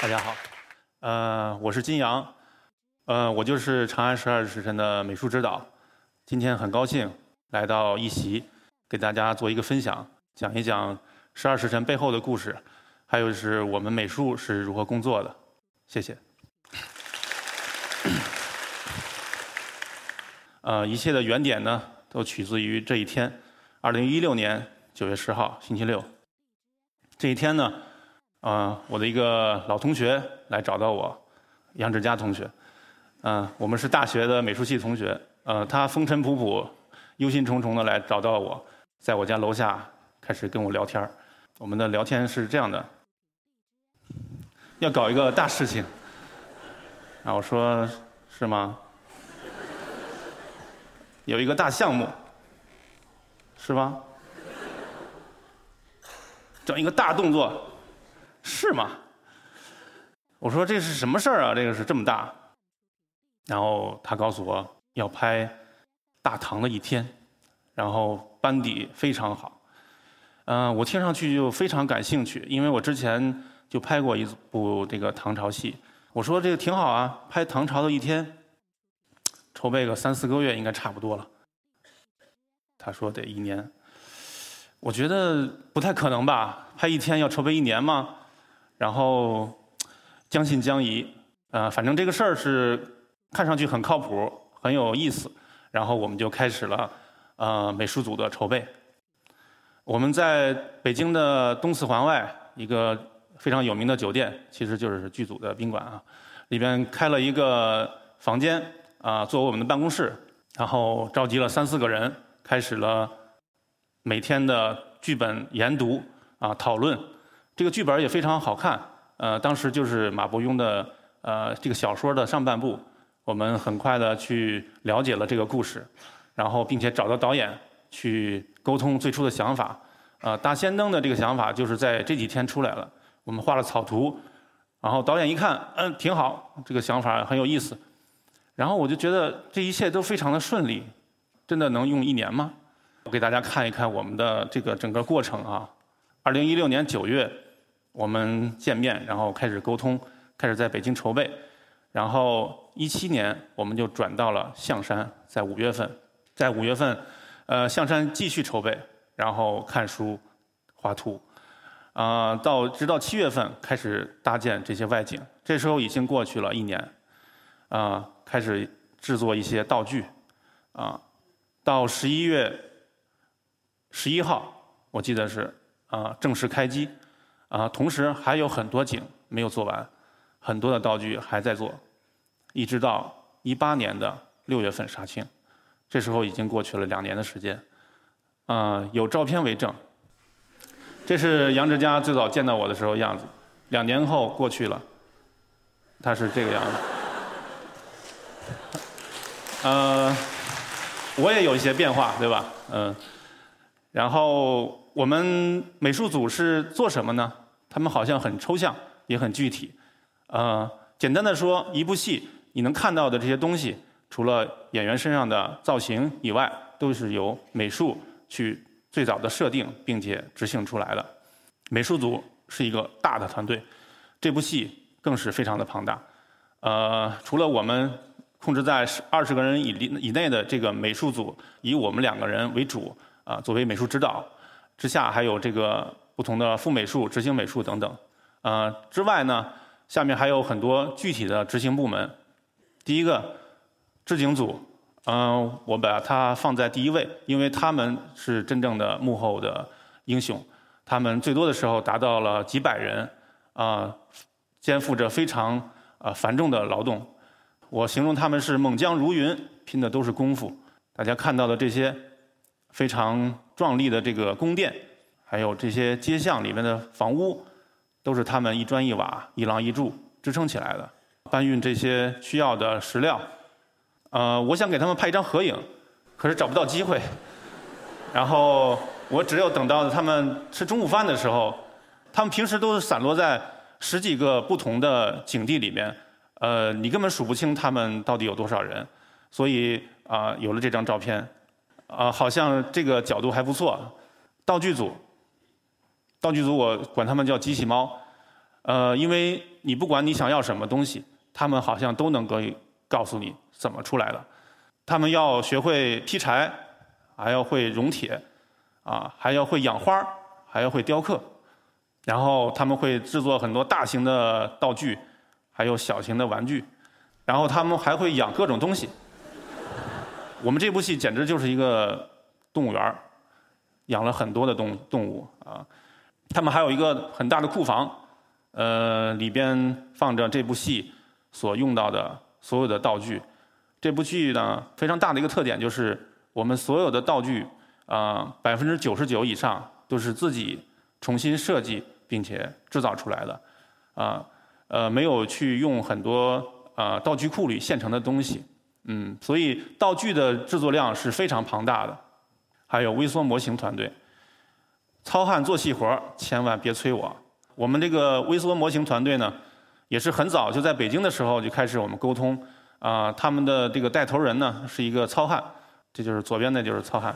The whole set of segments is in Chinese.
大家好，呃，我是金阳，呃，我就是《长安十二时辰》的美术指导。今天很高兴来到一席，给大家做一个分享，讲一讲《十二时辰》背后的故事，还有是我们美术是如何工作的。谢谢。呃，一切的原点呢，都取自于这一天，二零一六年九月十号，星期六。这一天呢。啊，我的一个老同学来找到我，杨志佳同学。嗯，我们是大学的美术系同学。呃，他风尘仆仆、忧心忡忡的来找到我，在我家楼下开始跟我聊天我们的聊天是这样的：要搞一个大事情。然后我说是吗？有一个大项目，是吗？整一个大动作。是吗？我说这是什么事儿啊？这个是这么大。然后他告诉我要拍大唐的一天，然后班底非常好。嗯，我听上去就非常感兴趣，因为我之前就拍过一部这个唐朝戏。我说这个挺好啊，拍唐朝的一天，筹备个三四个月应该差不多了。他说得一年，我觉得不太可能吧？拍一天要筹备一年吗？然后将信将疑，呃，反正这个事儿是看上去很靠谱，很有意思。然后我们就开始了呃美术组的筹备。我们在北京的东四环外一个非常有名的酒店，其实就是剧组的宾馆啊，里边开了一个房间啊，作为我们的办公室。然后召集了三四个人，开始了每天的剧本研读啊讨论。这个剧本也非常好看，呃，当时就是马伯庸的呃这个小说的上半部，我们很快的去了解了这个故事，然后并且找到导演去沟通最初的想法，呃，大仙灯的这个想法就是在这几天出来了，我们画了草图，然后导演一看，嗯，挺好，这个想法很有意思，然后我就觉得这一切都非常的顺利，真的能用一年吗？我给大家看一看我们的这个整个过程啊，二零一六年九月。我们见面，然后开始沟通，开始在北京筹备，然后一七年我们就转到了象山，在五月份，在五月份，呃，象山继续筹备，然后看书、画图，啊，到直到七月份开始搭建这些外景，这时候已经过去了一年，啊，开始制作一些道具，啊，到十一月十一号，我记得是啊，正式开机。啊，同时还有很多景没有做完，很多的道具还在做，一直到一八年的六月份杀青，这时候已经过去了两年的时间，啊，有照片为证。这是杨志佳最早见到我的时候样子，两年后过去了，他是这个样子。呃，我也有一些变化，对吧？嗯，然后。我们美术组是做什么呢？他们好像很抽象，也很具体。呃，简单的说，一部戏你能看到的这些东西，除了演员身上的造型以外，都是由美术去最早的设定并且执行出来的。美术组是一个大的团队，这部戏更是非常的庞大。呃，除了我们控制在二十个人以以内的这个美术组，以我们两个人为主啊，作为美术指导。之下还有这个不同的副美术、执行美术等等，呃，之外呢，下面还有很多具体的执行部门。第一个，置景组，嗯，我把它放在第一位，因为他们是真正的幕后的英雄，他们最多的时候达到了几百人，啊，肩负着非常啊繁重的劳动。我形容他们是猛将如云，拼的都是功夫。大家看到的这些。非常壮丽的这个宫殿，还有这些街巷里面的房屋，都是他们一砖一瓦、一廊一柱支撑起来的。搬运这些需要的石料，呃，我想给他们拍一张合影，可是找不到机会。然后我只有等到他们吃中午饭的时候，他们平时都是散落在十几个不同的景地里面，呃，你根本数不清他们到底有多少人。所以啊，有了这张照片。啊，好像这个角度还不错。道具组，道具组我管他们叫机器猫。呃，因为你不管你想要什么东西，他们好像都能够告诉你怎么出来的。他们要学会劈柴，还要会熔铁，啊，还要会养花，还要会雕刻。然后他们会制作很多大型的道具，还有小型的玩具。然后他们还会养各种东西。我们这部戏简直就是一个动物园儿，养了很多的动动物啊。他们还有一个很大的库房，呃，里边放着这部戏所用到的所有的道具。这部剧呢，非常大的一个特点就是，我们所有的道具啊，百分之九十九以上都是自己重新设计并且制造出来的，啊，呃，没有去用很多。啊，道具库里现成的东西，嗯，所以道具的制作量是非常庞大的。还有微缩模型团队，糙汉做细活千万别催我。我们这个微缩模型团队呢，也是很早就在北京的时候就开始我们沟通。啊，他们的这个带头人呢是一个糙汉，这就是左边的就是糙汉。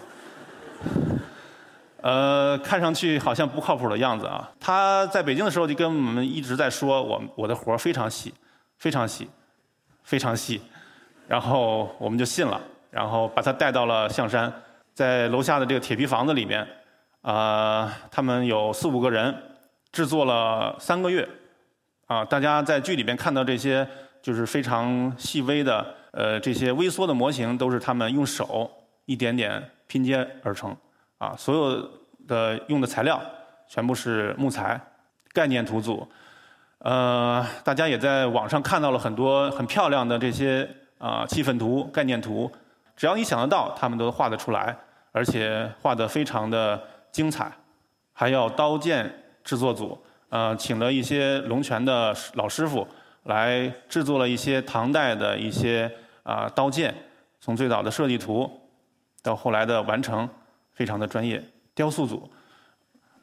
呃，看上去好像不靠谱的样子啊。他在北京的时候就跟我们一直在说，我我的活非常细，非常细。非常细，然后我们就信了，然后把他带到了象山，在楼下的这个铁皮房子里面，啊，他们有四五个人，制作了三个月，啊，大家在剧里边看到这些就是非常细微的，呃，这些微缩的模型都是他们用手一点点拼接而成，啊，所有的用的材料全部是木材，概念图组。呃，大家也在网上看到了很多很漂亮的这些啊气氛图、概念图，只要你想得到，他们都画得出来，而且画得非常的精彩。还要刀剑制作组，呃，请了一些龙泉的老师傅来制作了一些唐代的一些啊刀剑，从最早的设计图到后来的完成，非常的专业。雕塑组，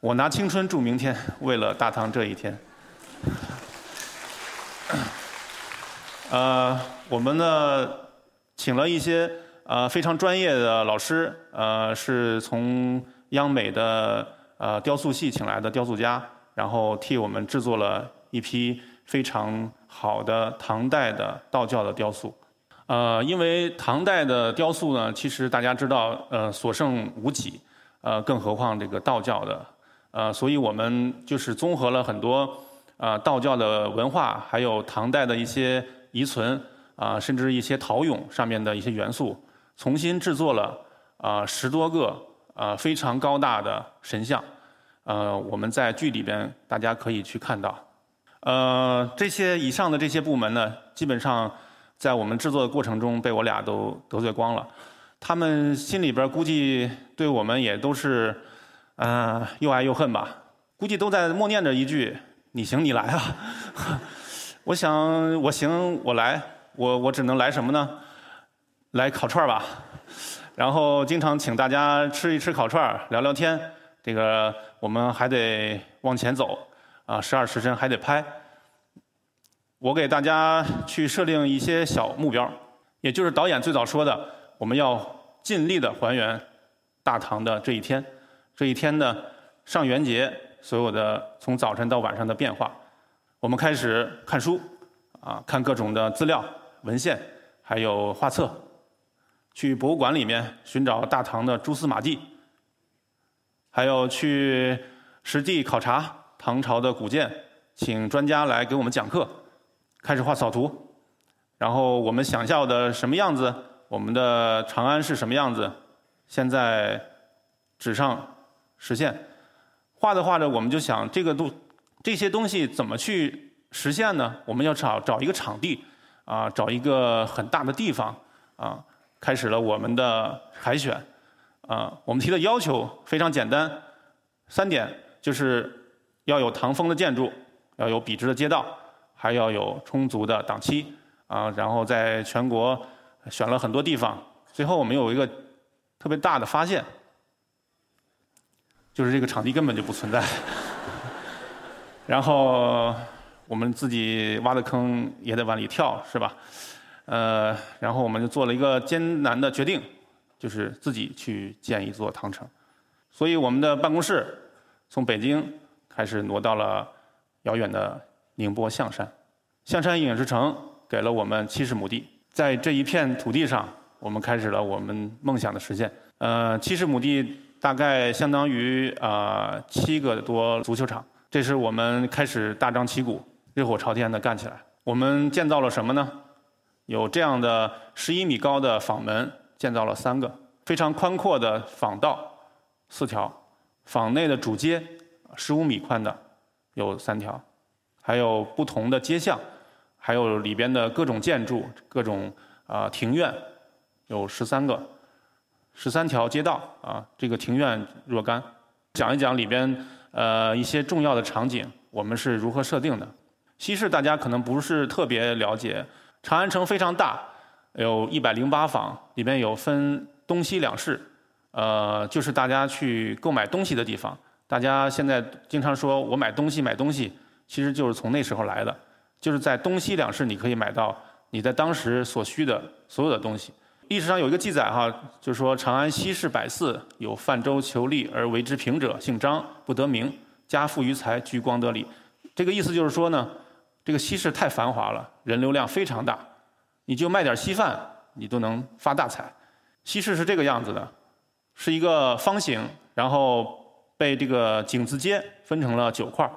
我拿青春祝明天，为了大唐这一天。呃，我们呢，请了一些呃非常专业的老师，呃，是从央美的呃雕塑系请来的雕塑家，然后替我们制作了一批非常好的唐代的道教的雕塑。呃，因为唐代的雕塑呢，其实大家知道，呃，所剩无几，呃，更何况这个道教的，呃，所以我们就是综合了很多。啊，道教的文化，还有唐代的一些遗存啊，甚至一些陶俑上面的一些元素，重新制作了啊十多个啊非常高大的神像，呃，我们在剧里边大家可以去看到。呃，这些以上的这些部门呢，基本上在我们制作的过程中被我俩都得罪光了，他们心里边估计对我们也都是啊又爱又恨吧，估计都在默念着一句。你行你来啊！我想我行我来，我我只能来什么呢？来烤串吧，然后经常请大家吃一吃烤串聊聊天。这个我们还得往前走啊，十二时辰还得拍。我给大家去设定一些小目标，也就是导演最早说的，我们要尽力的还原大唐的这一天。这一天的上元节。所有的从早晨到晚上的变化，我们开始看书，啊，看各种的资料、文献，还有画册，去博物馆里面寻找大唐的蛛丝马迹，还有去实地考察唐朝的古建，请专家来给我们讲课，开始画草图，然后我们想象的什么样子，我们的长安是什么样子，现在纸上实现。画着画着，我们就想这个东这些东西怎么去实现呢？我们要找找一个场地，啊，找一个很大的地方，啊，开始了我们的海选，啊，我们提的要求非常简单，三点就是要有唐风的建筑，要有笔直的街道，还要有充足的档期，啊，然后在全国选了很多地方，最后我们有一个特别大的发现。就是这个场地根本就不存在，然后我们自己挖的坑也得往里跳，是吧？呃，然后我们就做了一个艰难的决定，就是自己去建一座唐城。所以我们的办公室从北京开始挪到了遥远的宁波象山。象山影视城给了我们七十亩地，在这一片土地上，我们开始了我们梦想的实现。呃，七十亩地大概相当于啊七个多足球场。这是我们开始大张旗鼓、热火朝天的干起来。我们建造了什么呢？有这样的十一米高的坊门，建造了三个；非常宽阔的坊道，四条；坊内的主街，十五米宽的，有三条；还有不同的街巷，还有里边的各种建筑、各种啊庭院，有十三个，十三条街道啊，这个庭院若干。讲一讲里边呃一些重要的场景，我们是如何设定的。西市大家可能不是特别了解。长安城非常大，有一百零八坊，里边有分东西两市，呃，就是大家去购买东西的地方。大家现在经常说我买东西买东西，其实就是从那时候来的，就是在东西两市你可以买到你在当时所需的所有的东西。历史上有一个记载哈，就是说长安西市百寺有泛舟求利而为之平者，姓张，不得名，家富于财，居光德里。这个意思就是说呢。这个西市太繁华了，人流量非常大，你就卖点稀饭，你都能发大财。西市是这个样子的，是一个方形，然后被这个井字街分成了九块儿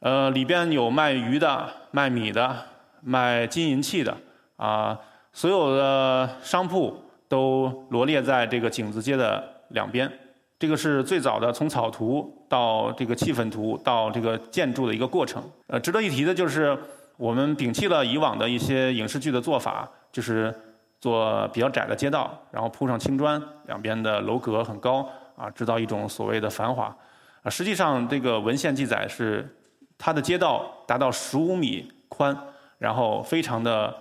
呃，里边有卖鱼的、卖米的、卖金银器的，啊，所有的商铺都罗列在这个井字街的两边。这个是最早的从草图到这个气氛图到这个建筑的一个过程。呃，值得一提的就是。我们摒弃了以往的一些影视剧的做法，就是做比较窄的街道，然后铺上青砖，两边的楼阁很高，啊，制造一种所谓的繁华。啊，实际上这个文献记载是，它的街道达到十五米宽，然后非常的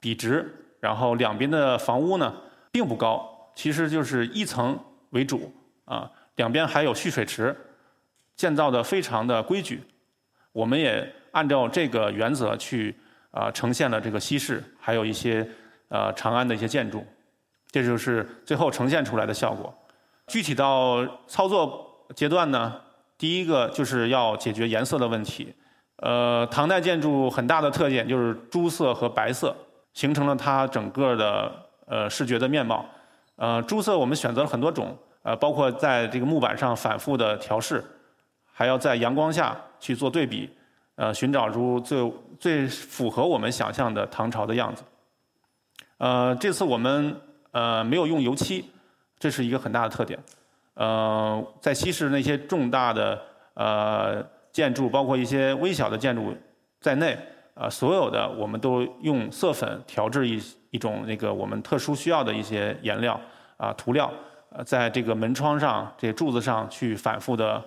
笔直，然后两边的房屋呢并不高，其实就是一层为主，啊，两边还有蓄水池，建造的非常的规矩。我们也。按照这个原则去啊呈现了这个西市，还有一些呃长安的一些建筑，这就是最后呈现出来的效果。具体到操作阶段呢，第一个就是要解决颜色的问题。呃，唐代建筑很大的特点就是朱色和白色，形成了它整个的呃视觉的面貌。呃，朱色我们选择了很多种，呃，包括在这个木板上反复的调试，还要在阳光下去做对比。呃，寻找出最最符合我们想象的唐朝的样子。呃，这次我们呃没有用油漆，这是一个很大的特点。呃，在西市那些重大的呃建筑，包括一些微小的建筑在内，呃，所有的我们都用色粉调制一一种那个我们特殊需要的一些颜料啊涂料，呃，在这个门窗上、这柱子上去反复的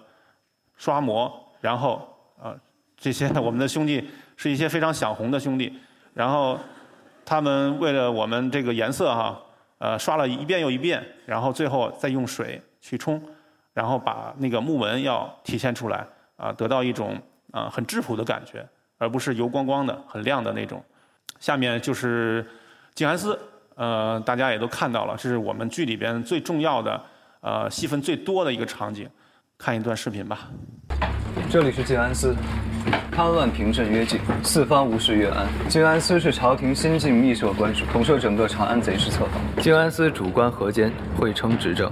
刷磨，然后呃。这些我们的兄弟是一些非常想红的兄弟，然后他们为了我们这个颜色哈，呃，刷了一遍又一遍，然后最后再用水去冲，然后把那个木纹要体现出来，啊，得到一种啊很质朴的感觉，而不是油光光的、很亮的那种。下面就是静安寺，呃，大家也都看到了，这是我们剧里边最重要的、呃，戏份最多的一个场景。看一段视频吧。这里是静安寺。勘乱平镇约境，四方无事越安。静安司是朝廷新晋密设官署，统摄整个长安贼事策划。静安司主官何坚会称执政。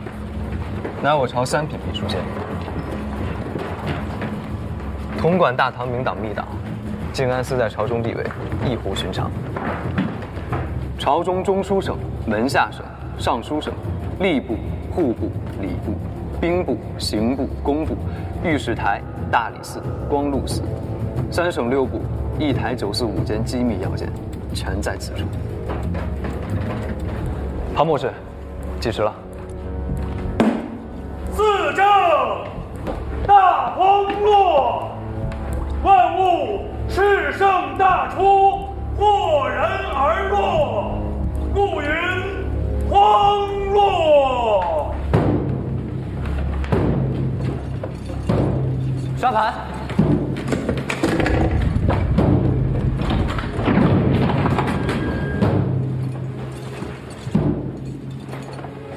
乃我朝三品秘书监，统管大唐明党密党。静安司在朝中地位异乎寻常。朝中中书省、门下省、尚书省、吏部、户部、礼部、兵部、刑部、工部、御史台、大理寺、光禄寺。三省六部，一台九四五间机密要件，全在此处。庞博士，计时了。物炽盛大出，豁然而落，暮云荒落。沙盘。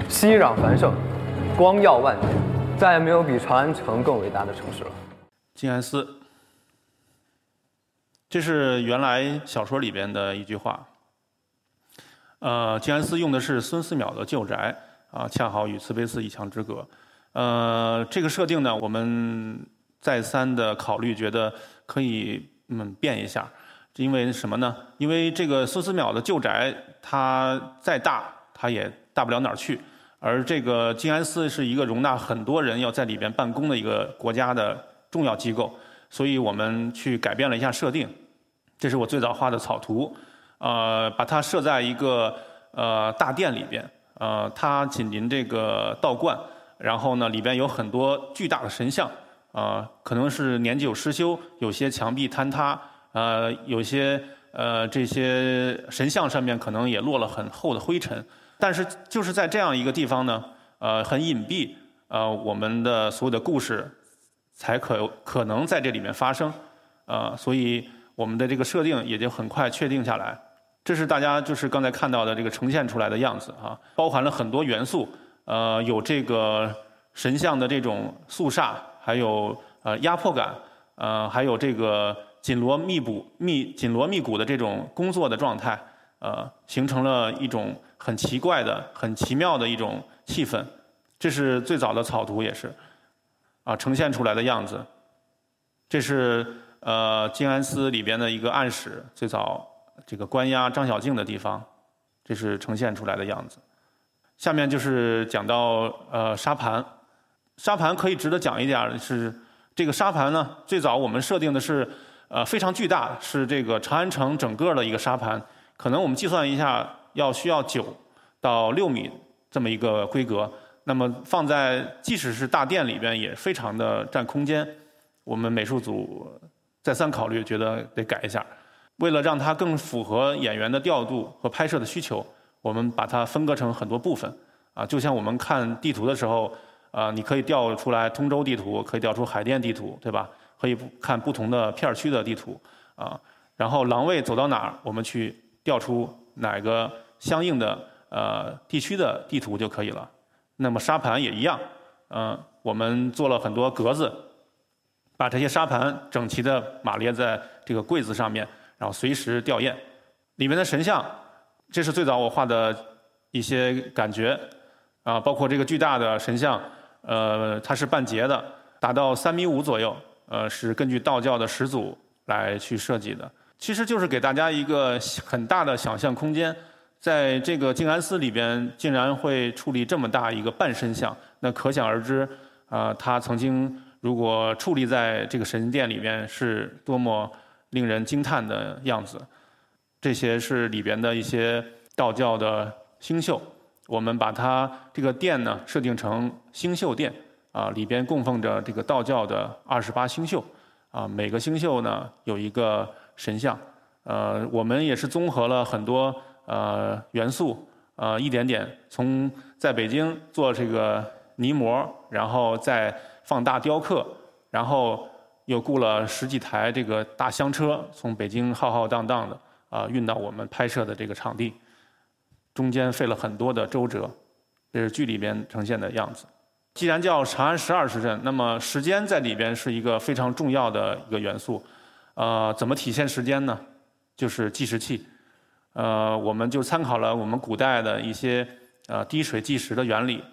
熙攘繁盛，光耀万年，再也没有比长安城更伟大的城市了。静安寺，这是原来小说里边的一句话。呃，静安寺用的是孙思邈的旧宅啊，恰好与慈悲寺一墙之隔。呃，这个设定呢，我们再三的考虑，觉得可以嗯变一下，因为什么呢？因为这个孙思邈的旧宅，它再大，它也大不了哪儿去。而这个静安寺是一个容纳很多人要在里边办公的一个国家的重要机构，所以我们去改变了一下设定。这是我最早画的草图，呃，把它设在一个呃大殿里边，呃，它紧邻这个道观，然后呢，里边有很多巨大的神像，呃，可能是年久失修，有些墙壁坍塌，呃，有些呃这些神像上面可能也落了很厚的灰尘。但是就是在这样一个地方呢，呃，很隐蔽，呃，我们的所有的故事才可可能在这里面发生，呃，所以我们的这个设定也就很快确定下来。这是大家就是刚才看到的这个呈现出来的样子啊，包含了很多元素，呃，有这个神像的这种肃杀，还有呃压迫感，呃，还有这个紧锣密鼓、密紧锣密鼓的这种工作的状态，呃，形成了一种。很奇怪的、很奇妙的一种气氛，这是最早的草图，也是啊呈现出来的样子。这是呃静安寺里边的一个暗室，最早这个关押张小静的地方，这是呈现出来的样子。下面就是讲到呃沙盘，沙盘可以值得讲一点是这个沙盘呢，最早我们设定的是呃非常巨大，是这个长安城整个的一个沙盘，可能我们计算一下。要需要九到六米这么一个规格，那么放在即使是大殿里边也非常的占空间。我们美术组再三考虑，觉得得改一下。为了让它更符合演员的调度和拍摄的需求，我们把它分割成很多部分。啊，就像我们看地图的时候，啊，你可以调出来通州地图，可以调出海淀地图，对吧？可以看不同的片区的地图，啊，然后廊位走到哪儿，我们去调出哪个。相应的呃地区的地图就可以了。那么沙盘也一样，嗯，我们做了很多格子，把这些沙盘整齐的码列在这个柜子上面，然后随时吊唁。里面的神像，这是最早我画的一些感觉啊，包括这个巨大的神像，呃，它是半截的，达到三米五左右，呃，是根据道教的始祖来去设计的。其实就是给大家一个很大的想象空间。在这个静安寺里边，竟然会矗立这么大一个半身像，那可想而知，啊，他曾经如果矗立在这个神殿里边，是多么令人惊叹的样子。这些是里边的一些道教的星宿，我们把它这个殿呢设定成星宿殿，啊，里边供奉着这个道教的二十八星宿，啊，每个星宿呢有一个神像，呃，我们也是综合了很多。呃，元素，呃，一点点从在北京做这个泥模，然后再放大雕刻，然后又雇了十几台这个大厢车，从北京浩浩荡荡的啊运到我们拍摄的这个场地，中间费了很多的周折，这是剧里边呈现的样子。既然叫长安十二时辰，那么时间在里边是一个非常重要的一个元素。呃，怎么体现时间呢？就是计时器。呃，我们就参考了我们古代的一些呃滴水计时的原理，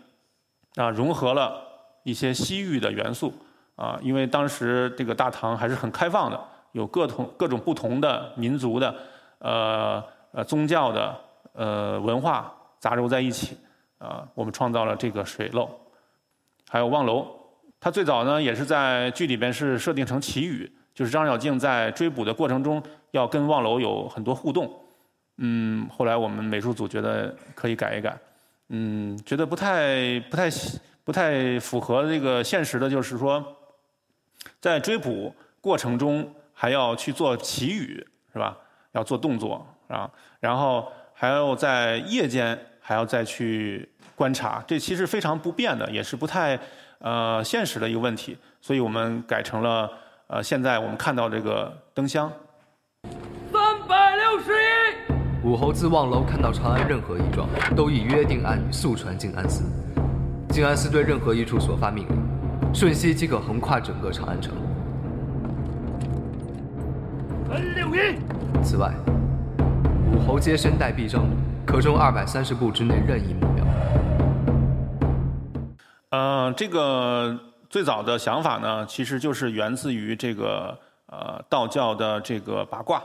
啊，融合了一些西域的元素，啊，因为当时这个大唐还是很开放的，有各同各种不同的民族的，呃呃宗教的呃文化杂糅在一起，啊，我们创造了这个水漏，还有望楼，它最早呢也是在剧里边是设定成祈雨，就是张小静在追捕的过程中要跟望楼有很多互动。嗯，后来我们美术组觉得可以改一改，嗯，觉得不太不太不太符合这个现实的，就是说，在追捕过程中还要去做祈雨，是吧？要做动作啊，然后还要在夜间还要再去观察，这其实非常不便的，也是不太呃现实的一个问题，所以我们改成了呃现在我们看到这个灯箱。武侯自望楼看到长安任何一状，都以约定暗语速传静安司。静安司对任何一处所发命令，瞬息即可横跨整个长安城。本六名。此外，武侯皆身带臂章，可中二百三十步之内任意目标。呃，这个最早的想法呢，其实就是源自于这个呃道教的这个八卦。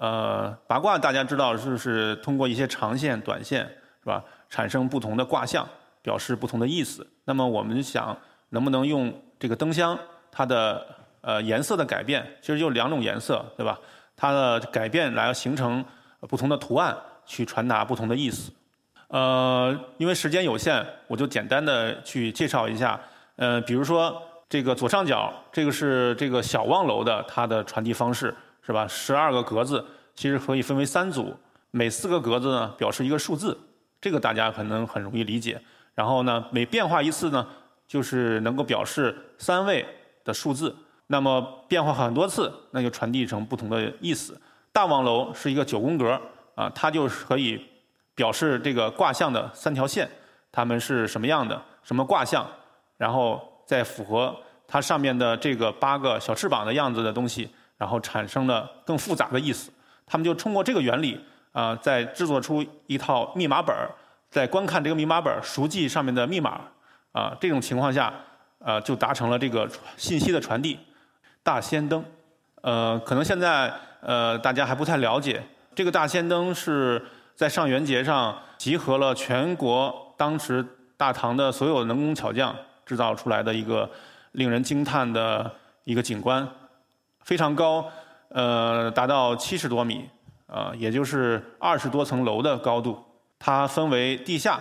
呃，八卦大家知道，就是通过一些长线、短线，是吧，产生不同的卦象，表示不同的意思。那么我们想，能不能用这个灯箱它的呃颜色的改变，其实就两种颜色，对吧？它的改变来形成不同的图案，去传达不同的意思。呃，因为时间有限，我就简单的去介绍一下。呃，比如说这个左上角，这个是这个小望楼的它的传递方式，是吧？十二个格子其实可以分为三组，每四个格子呢表示一个数字，这个大家可能很容易理解。然后呢，每变化一次呢，就是能够表示三位的数字。那么变化很多次，那就传递成不同的意思。大望楼是一个九宫格啊，它就是可以。表示这个卦象的三条线，它们是什么样的？什么卦象？然后再符合它上面的这个八个小翅膀的样子的东西，然后产生了更复杂的意思。他们就通过这个原理啊，再制作出一套密码本儿，在观看这个密码本儿，熟记上面的密码啊，这种情况下，呃，就达成了这个信息的传递。大仙灯，呃，可能现在呃大家还不太了解，这个大仙灯是。在上元节上，集合了全国当时大唐的所有能工巧匠制造出来的一个令人惊叹的一个景观，非常高，呃，达到七十多米，啊，也就是二十多层楼的高度。它分为地下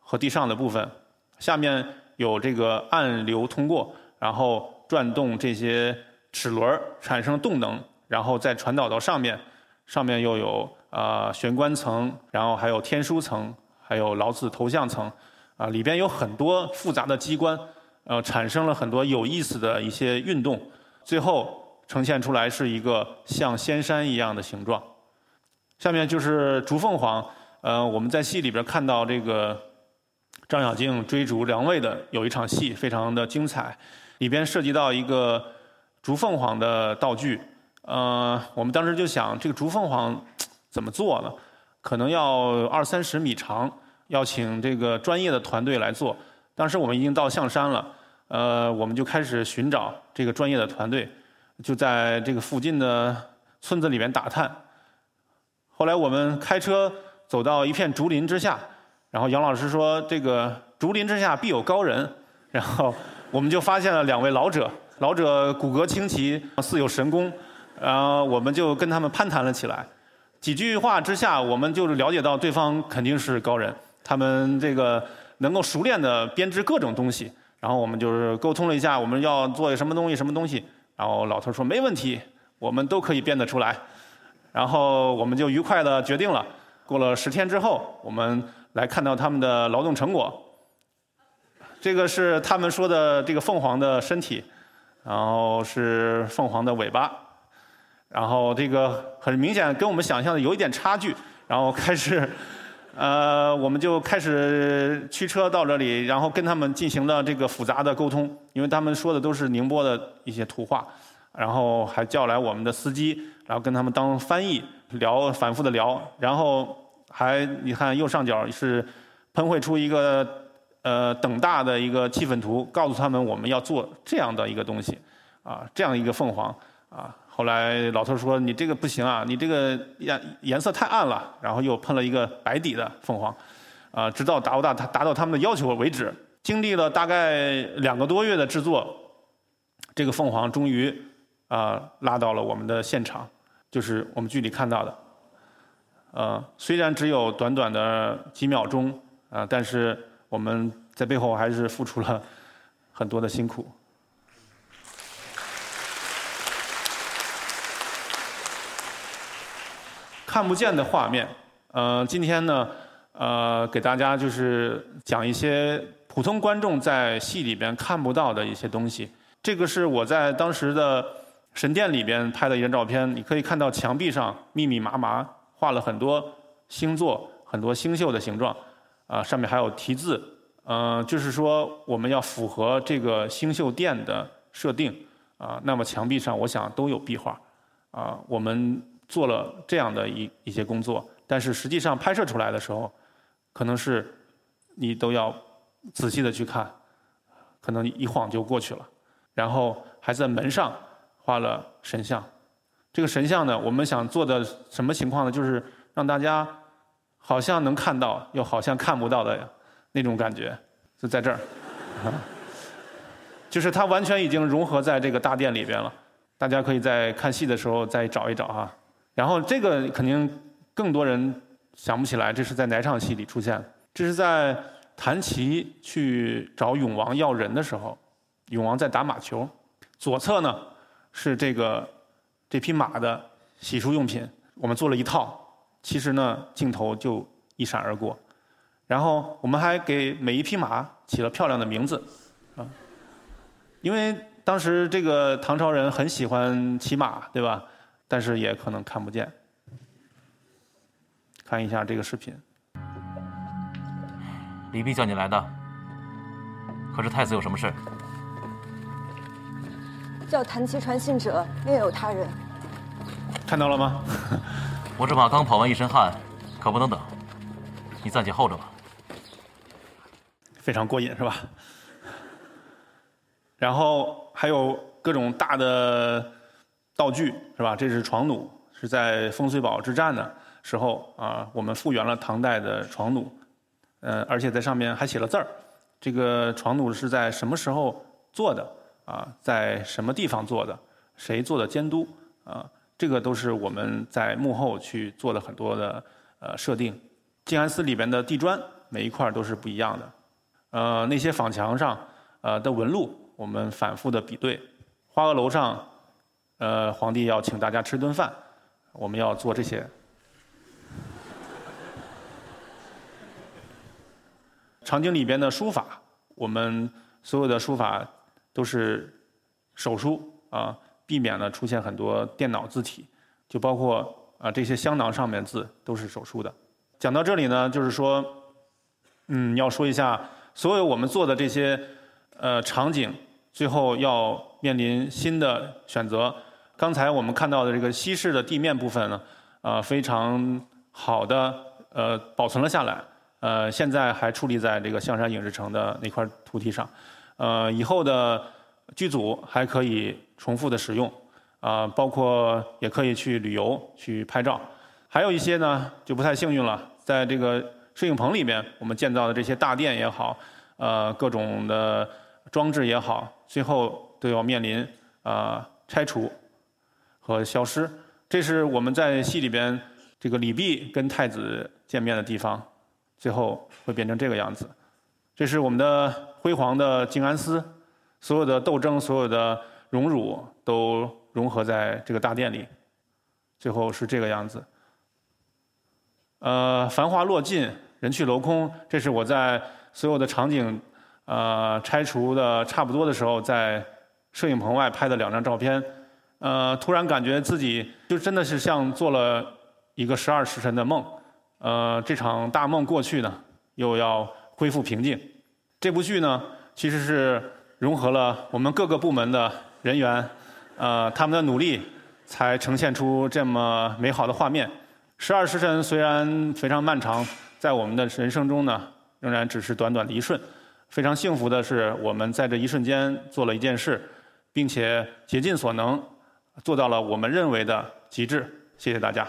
和地上的部分，下面有这个暗流通过，然后转动这些齿轮产生动能，然后再传导到上面，上面又有。啊，玄关层，然后还有天书层，还有老子头像层，啊，里边有很多复杂的机关，呃，产生了很多有意思的一些运动，最后呈现出来是一个像仙山一样的形状。下面就是竹凤凰，呃，我们在戏里边看到这个张小静追逐梁卫的有一场戏，非常的精彩，里边涉及到一个竹凤凰的道具，呃，我们当时就想这个竹凤凰。怎么做呢？可能要二三十米长，要请这个专业的团队来做。当时我们已经到象山了，呃，我们就开始寻找这个专业的团队，就在这个附近的村子里面打探。后来我们开车走到一片竹林之下，然后杨老师说：“这个竹林之下必有高人。”然后我们就发现了两位老者，老者骨骼清奇，似有神功，然后我们就跟他们攀谈了起来。几句话之下，我们就是了解到对方肯定是高人，他们这个能够熟练的编织各种东西。然后我们就是沟通了一下，我们要做什么东西，什么东西。然后老头说没问题，我们都可以编得出来。然后我们就愉快的决定了。过了十天之后，我们来看到他们的劳动成果。这个是他们说的这个凤凰的身体，然后是凤凰的尾巴。然后这个很明显跟我们想象的有一点差距，然后开始，呃，我们就开始驱车到这里，然后跟他们进行了这个复杂的沟通，因为他们说的都是宁波的一些图画，然后还叫来我们的司机，然后跟他们当翻译聊，反复的聊，然后还你看右上角是喷绘出一个呃等大的一个气氛图，告诉他们我们要做这样的一个东西，啊，这样一个凤凰，啊。后来老头说：“你这个不行啊，你这个颜颜色太暗了。”然后又喷了一个白底的凤凰，啊，直到达不到达达到他们的要求为止。经历了大概两个多月的制作，这个凤凰终于啊拉到了我们的现场，就是我们剧里看到的。呃，虽然只有短短的几秒钟啊，但是我们在背后还是付出了很多的辛苦。看不见的画面，呃，今天呢，呃，给大家就是讲一些普通观众在戏里边看不到的一些东西。这个是我在当时的神殿里边拍的一张照片，你可以看到墙壁上密密麻麻画了很多星座、很多星宿的形状，啊，上面还有题字，嗯，就是说我们要符合这个星宿殿的设定，啊，那么墙壁上我想都有壁画，啊，我们。做了这样的一一些工作，但是实际上拍摄出来的时候，可能是你都要仔细的去看，可能一晃就过去了。然后还在门上画了神像，这个神像呢，我们想做的什么情况呢？就是让大家好像能看到，又好像看不到的那种感觉，就在这儿，就是它完全已经融合在这个大殿里边了。大家可以在看戏的时候再找一找啊。然后这个肯定更多人想不起来，这是在哪场戏里出现？这是在谭琪去找永王要人的时候。永王在打马球，左侧呢是这个这匹马的洗漱用品，我们做了一套。其实呢，镜头就一闪而过，然后我们还给每一匹马起了漂亮的名字，啊，因为当时这个唐朝人很喜欢骑马，对吧？但是也可能看不见。看一下这个视频。李泌叫你来的，可是太子有什么事？叫谭其传信者，另有他人。看到了吗？我这马刚跑完一身汗，可不能等。你暂且候着吧。非常过瘾，是吧？然后还有各种大的道具，是吧？这是床弩，是在风水堡之战的时候啊，我们复原了唐代的床弩，呃，而且在上面还写了字儿。这个床弩是在什么时候做的？啊，在什么地方做的？谁做的监督？啊，这个都是我们在幕后去做的很多的呃设定。静安寺里边的地砖每一块都是不一样的，呃，那些仿墙上呃的纹路我们反复的比对。花萼楼上，呃，皇帝要请大家吃顿饭，我们要做这些。场景里边的书法，我们所有的书法。都是手书啊，避免了出现很多电脑字体，就包括啊这些香囊上面字都是手书的。讲到这里呢，就是说，嗯，要说一下所有我们做的这些呃场景，最后要面临新的选择。刚才我们看到的这个西式的地面部分呢，啊非常好的呃保存了下来，呃现在还矗立在这个象山影视城的那块土地上。呃，以后的剧组还可以重复的使用，啊，包括也可以去旅游去拍照，还有一些呢就不太幸运了，在这个摄影棚里面，我们建造的这些大殿也好，呃，各种的装置也好，最后都要面临啊拆除和消失。这是我们在戏里边这个李泌跟太子见面的地方，最后会变成这个样子。这是我们的。辉煌的静安寺，所有的斗争，所有的荣辱，都融合在这个大殿里，最后是这个样子。呃，繁华落尽，人去楼空，这是我在所有的场景呃拆除的差不多的时候，在摄影棚外拍的两张照片。呃，突然感觉自己就真的是像做了一个十二时辰的梦。呃，这场大梦过去呢，又要恢复平静。这部剧呢，其实是融合了我们各个部门的人员，呃，他们的努力，才呈现出这么美好的画面。十二时辰虽然非常漫长，在我们的人生中呢，仍然只是短短的一瞬。非常幸福的是，我们在这一瞬间做了一件事，并且竭尽所能，做到了我们认为的极致。谢谢大家。